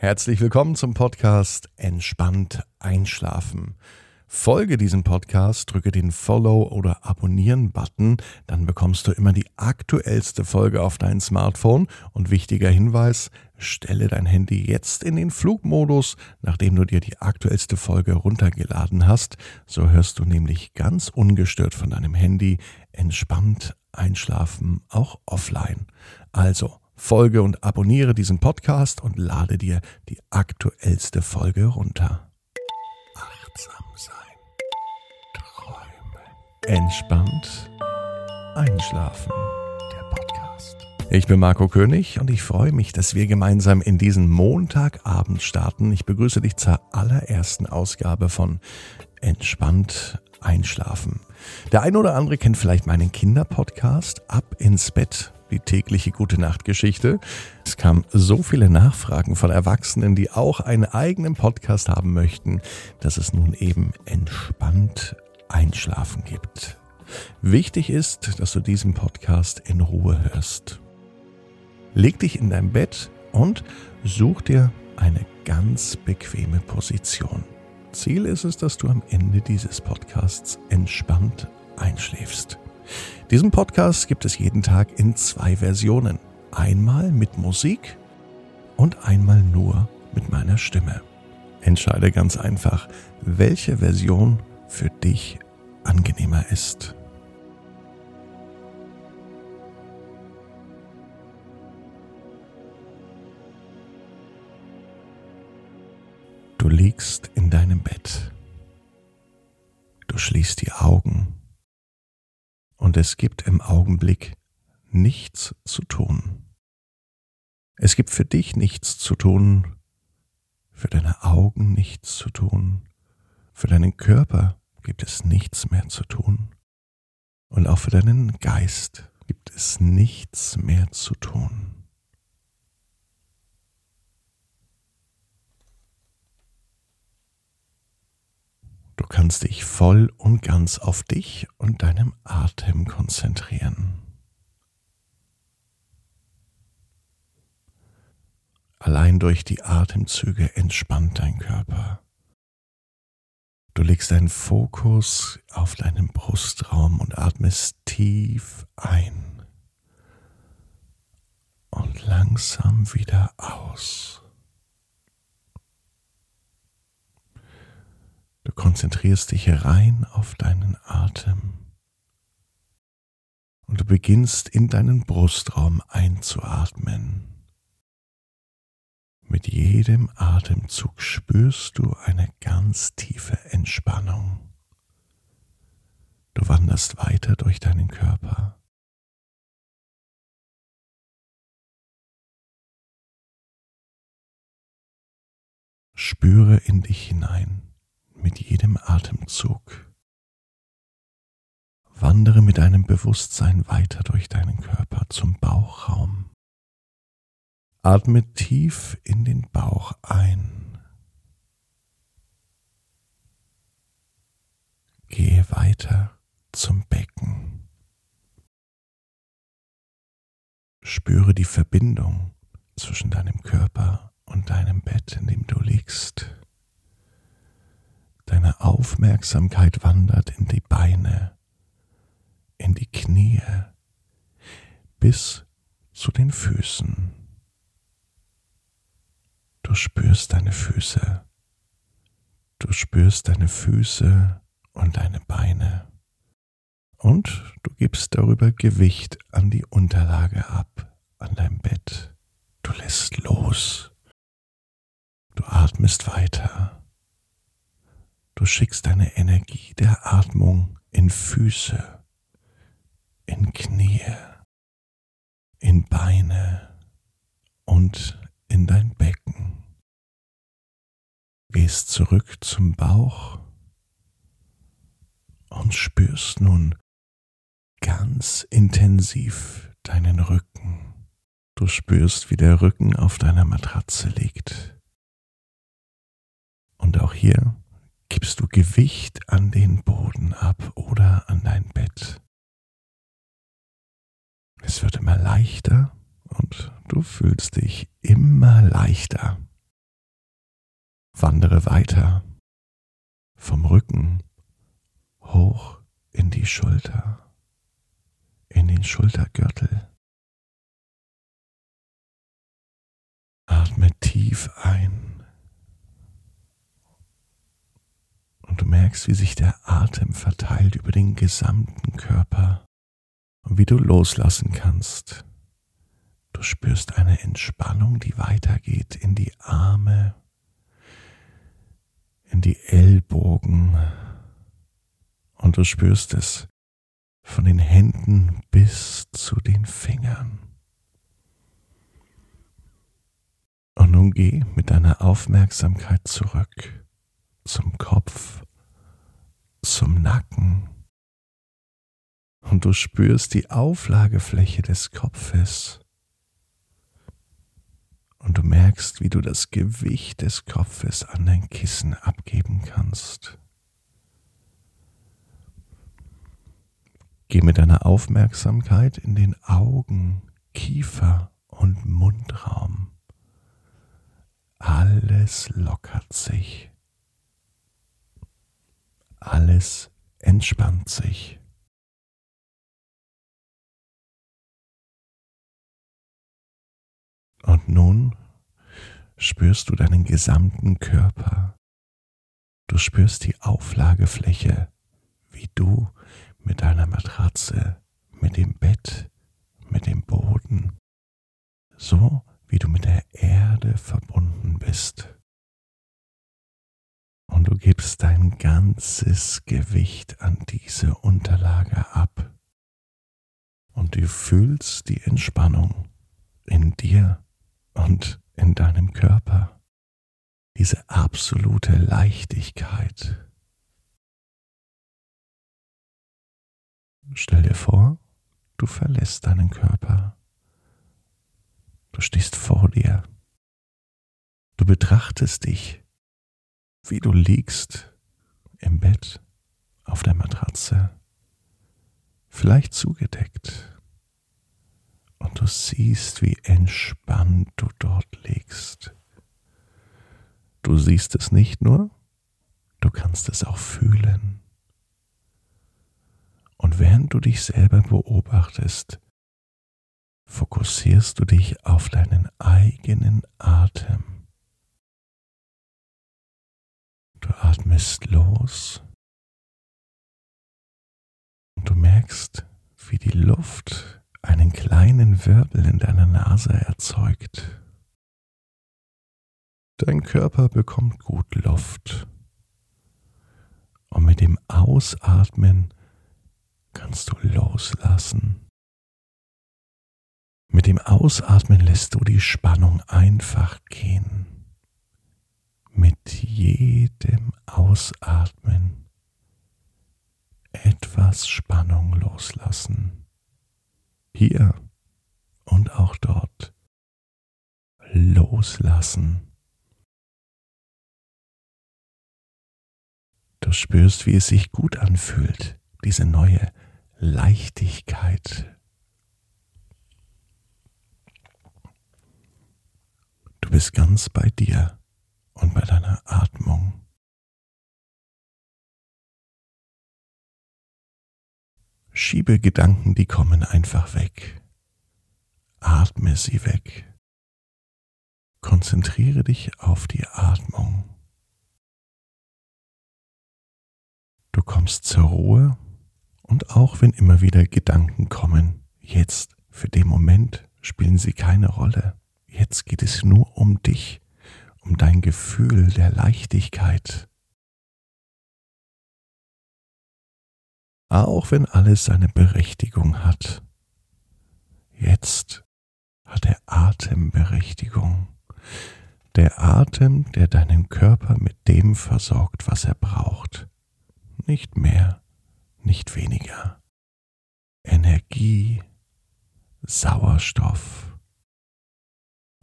Herzlich willkommen zum Podcast Entspannt Einschlafen. Folge diesem Podcast, drücke den Follow- oder Abonnieren-Button, dann bekommst du immer die aktuellste Folge auf dein Smartphone. Und wichtiger Hinweis, stelle dein Handy jetzt in den Flugmodus, nachdem du dir die aktuellste Folge runtergeladen hast. So hörst du nämlich ganz ungestört von deinem Handy entspannt einschlafen, auch offline. Also, Folge und abonniere diesen Podcast und lade dir die aktuellste Folge runter. Achtsam sein. Träumen. Entspannt. Einschlafen. Der Podcast. Ich bin Marco König und ich freue mich, dass wir gemeinsam in diesen Montagabend starten. Ich begrüße dich zur allerersten Ausgabe von Entspannt Einschlafen. Der eine oder andere kennt vielleicht meinen Kinderpodcast Ab ins Bett die tägliche Gute Nacht Geschichte. Es kamen so viele Nachfragen von Erwachsenen, die auch einen eigenen Podcast haben möchten, dass es nun eben entspannt einschlafen gibt. Wichtig ist, dass du diesen Podcast in Ruhe hörst. Leg dich in dein Bett und such dir eine ganz bequeme Position. Ziel ist es, dass du am Ende dieses Podcasts entspannt einschläfst. Diesen Podcast gibt es jeden Tag in zwei Versionen. Einmal mit Musik und einmal nur mit meiner Stimme. Entscheide ganz einfach, welche Version für dich angenehmer ist. Du liegst in deinem Bett. Du schließt die Augen und es gibt im Augenblick nichts zu tun. Es gibt für dich nichts zu tun, für deine Augen nichts zu tun, für deinen Körper gibt es nichts mehr zu tun und auch für deinen Geist gibt es nichts mehr zu tun. Du kannst dich voll und ganz auf dich und deinem Atem konzentrieren. Allein durch die Atemzüge entspannt dein Körper. Du legst deinen Fokus auf deinen Brustraum und atmest tief ein und langsam wieder aus. Konzentrierst dich rein auf deinen Atem und du beginnst in deinen Brustraum einzuatmen. Mit jedem Atemzug spürst du eine ganz tiefe Entspannung. Du wanderst weiter durch deinen Körper. Spüre in dich hinein mit jedem Atemzug. Wandere mit deinem Bewusstsein weiter durch deinen Körper zum Bauchraum. Atme tief in den Bauch ein. Gehe weiter zum Becken. Spüre die Verbindung zwischen deinem Körper und deinem Bett, in dem du liegst. Deine Aufmerksamkeit wandert in die Beine, in die Knie, bis zu den Füßen. Du spürst deine Füße. Du spürst deine Füße und deine Beine. Und du gibst darüber Gewicht an die Unterlage ab, an dein Bett. Du lässt los. Du atmest weiter. Du schickst deine Energie der Atmung in Füße, in Knie, in Beine und in dein Becken. Gehst zurück zum Bauch und spürst nun ganz intensiv deinen Rücken. Du spürst, wie der Rücken auf deiner Matratze liegt. Und auch hier gibst du Gewicht an den Boden ab oder an dein Bett. Es wird immer leichter und du fühlst dich immer leichter. Wandere weiter vom Rücken hoch in die Schulter, in den Schultergürtel. Atme tief ein und du merkst, wie sich der Atem verteilt über den gesamten Körper und wie du loslassen kannst. Du spürst eine Entspannung, die weitergeht in die Arme, in die Ellbogen und du spürst es von den Händen bis zu den Fingern. Und nun geh mit deiner Aufmerksamkeit zurück zum Kopf, zum Nacken. Und du spürst die Auflagefläche des Kopfes und du merkst, wie du das Gewicht des Kopfes an dein Kissen abgeben kannst. Geh mit deiner Aufmerksamkeit in den Augen, Kiefer und Mundraum. Alles lockert sich. Alles entspannt sich. Und nun spürst du deinen gesamten Körper. Du spürst die Auflagefläche, wie du mit deiner Matratze, mit dem Bett, mit dem Boden, so wie du mit der Erde verbunden bist. Und du gibst dein ganzes Gewicht an diese Unterlage ab. Und du fühlst die Entspannung in dir und in deinem Körper, diese absolute Leichtigkeit. Stell dir vor, du verlässt deinen Körper. Du stehst vor dir. Du betrachtest dich, wie du liegst im Bett, auf der Matratze, vielleicht zugedeckt und du siehst, wie entspannt du dort liegst. Du siehst es nicht nur, du kannst es auch fühlen. Und während du dich selber beobachtest, fokussierst du dich auf deinen eigenen Atem. Atmest los und du merkst, wie die Luft einen kleinen Wirbel in deiner Nase erzeugt. Dein Körper bekommt gut Luft. Und mit dem Ausatmen kannst du loslassen. Mit dem Ausatmen lässt du die Spannung einfach gehen. Mit jedem Ausatmen etwas Spannung loslassen hier und auch dort loslassen. Du spürst, wie es sich gut anfühlt, diese neue Leichtigkeit. Du bist ganz bei dir und bei deiner Atmung. Schiebe Gedanken, die kommen, einfach weg. Atme sie weg. Konzentriere dich auf die Atmung. Du kommst zur Ruhe und auch wenn immer wieder Gedanken kommen, jetzt, für den Moment spielen sie keine Rolle. Jetzt geht es nur um dich, um dein Gefühl der Leichtigkeit, auch wenn alles seine Berechtigung hat. Jetzt hat der Atem Berechtigung. Der Atem, der deinen Körper mit dem versorgt, was er braucht. Nicht mehr, nicht weniger. Energie, Sauerstoff.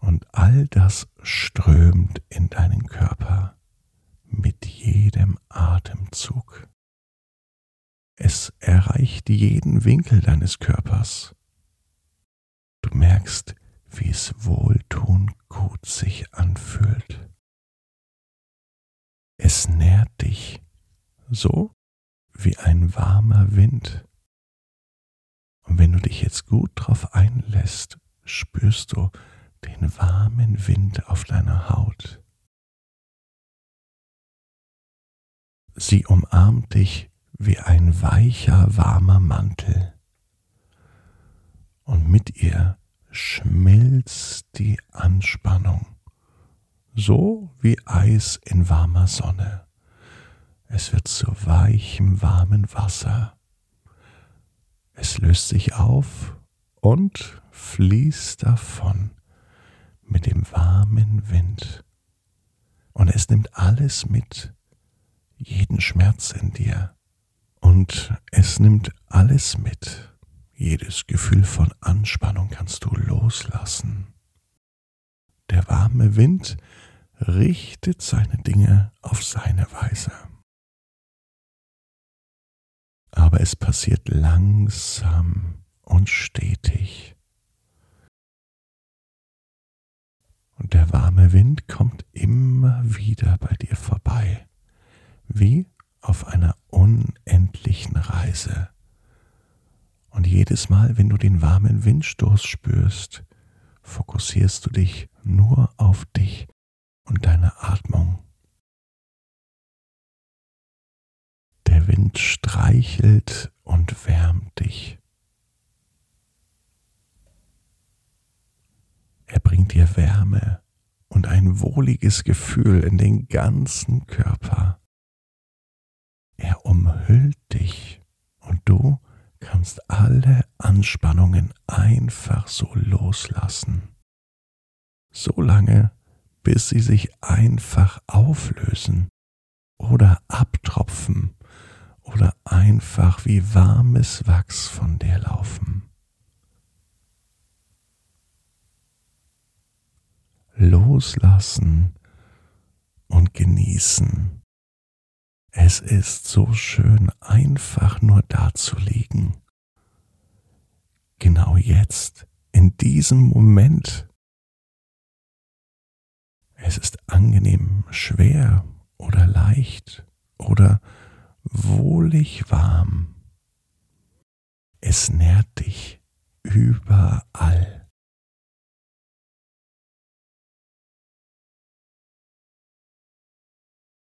Und all das strömt in deinen Körper mit jedem Atemzug. Es erreicht jeden Winkel deines Körpers. Du merkst, wie es wohltuend gut sich anfühlt. Es nährt dich, so wie ein warmer Wind. Und wenn du dich jetzt gut drauf einlässt, spürst du den warmen Wind auf deiner Haut. Sie umarmt dich wie ein weicher, warmer Mantel. Und mit ihr schmilzt die Anspannung, so wie Eis in warmer Sonne. Es wird zu weichem, warmen Wasser. Es löst sich auf und fließt davon mit dem warmen Wind. Und es nimmt alles mit, jeden Schmerz in dir. Und es nimmt alles mit. Jedes Gefühl von Anspannung kannst du loslassen. Der warme Wind richtet seine Dinge auf seine Weise. Aber es passiert langsam und stetig. Und der warme Wind kommt immer wieder bei dir vorbei wie auf einer unendlichen Reise. Und jedes Mal, wenn du den warmen Windstoß spürst, fokussierst du dich nur auf dich und deine Atmung. Der Wind streichelt und wärmt dich. Er bringt dir Wärme und ein wohliges Gefühl in den ganzen Körper. Er umhüllt dich und du kannst alle Anspannungen einfach so loslassen. So lange, bis sie sich einfach auflösen oder abtropfen oder einfach wie warmes Wachs von dir laufen. Loslassen und genießen es ist so schön, einfach nur da zu liegen. Genau jetzt, in diesem Moment. Es ist angenehm, schwer oder leicht oder wohlig warm. Es nährt dich überall.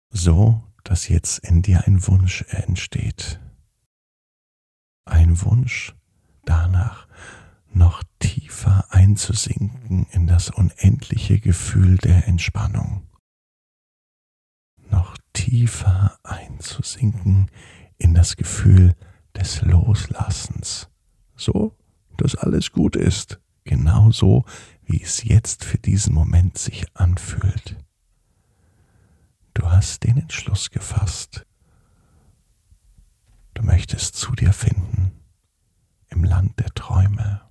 So dass jetzt in dir ein Wunsch entsteht. Ein Wunsch danach, noch tiefer einzusinken in das unendliche Gefühl der Entspannung. Noch tiefer einzusinken in das Gefühl des Loslassens. So, dass alles gut ist, genauso wie es jetzt für diesen Moment sich anfühlt. Du hast den Entschluss gefasst. Du möchtest zu dir finden im Land der Träume.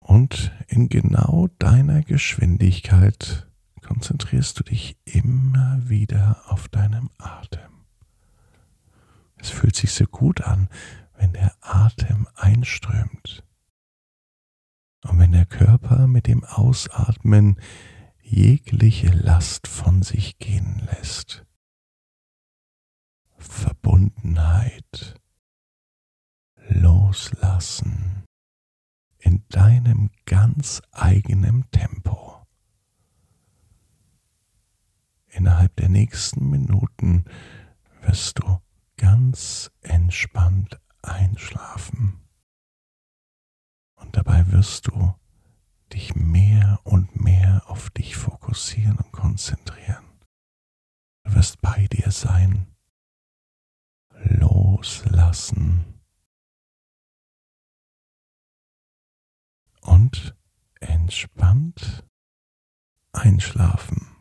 Und in genau deiner Geschwindigkeit konzentrierst du dich immer wieder auf deinem Atem. Es fühlt sich so gut an, wenn der Atem einströmt und wenn der Körper mit dem Ausatmen jegliche Last von sich gehen lässt, Verbundenheit, Loslassen in deinem ganz eigenen Tempo. Innerhalb der nächsten Minuten wirst du ganz entspannt einschlafen. Und dabei wirst du dich mehr und mehr auf dich fokussieren und konzentrieren. Du wirst bei dir sein, loslassen und entspannt einschlafen.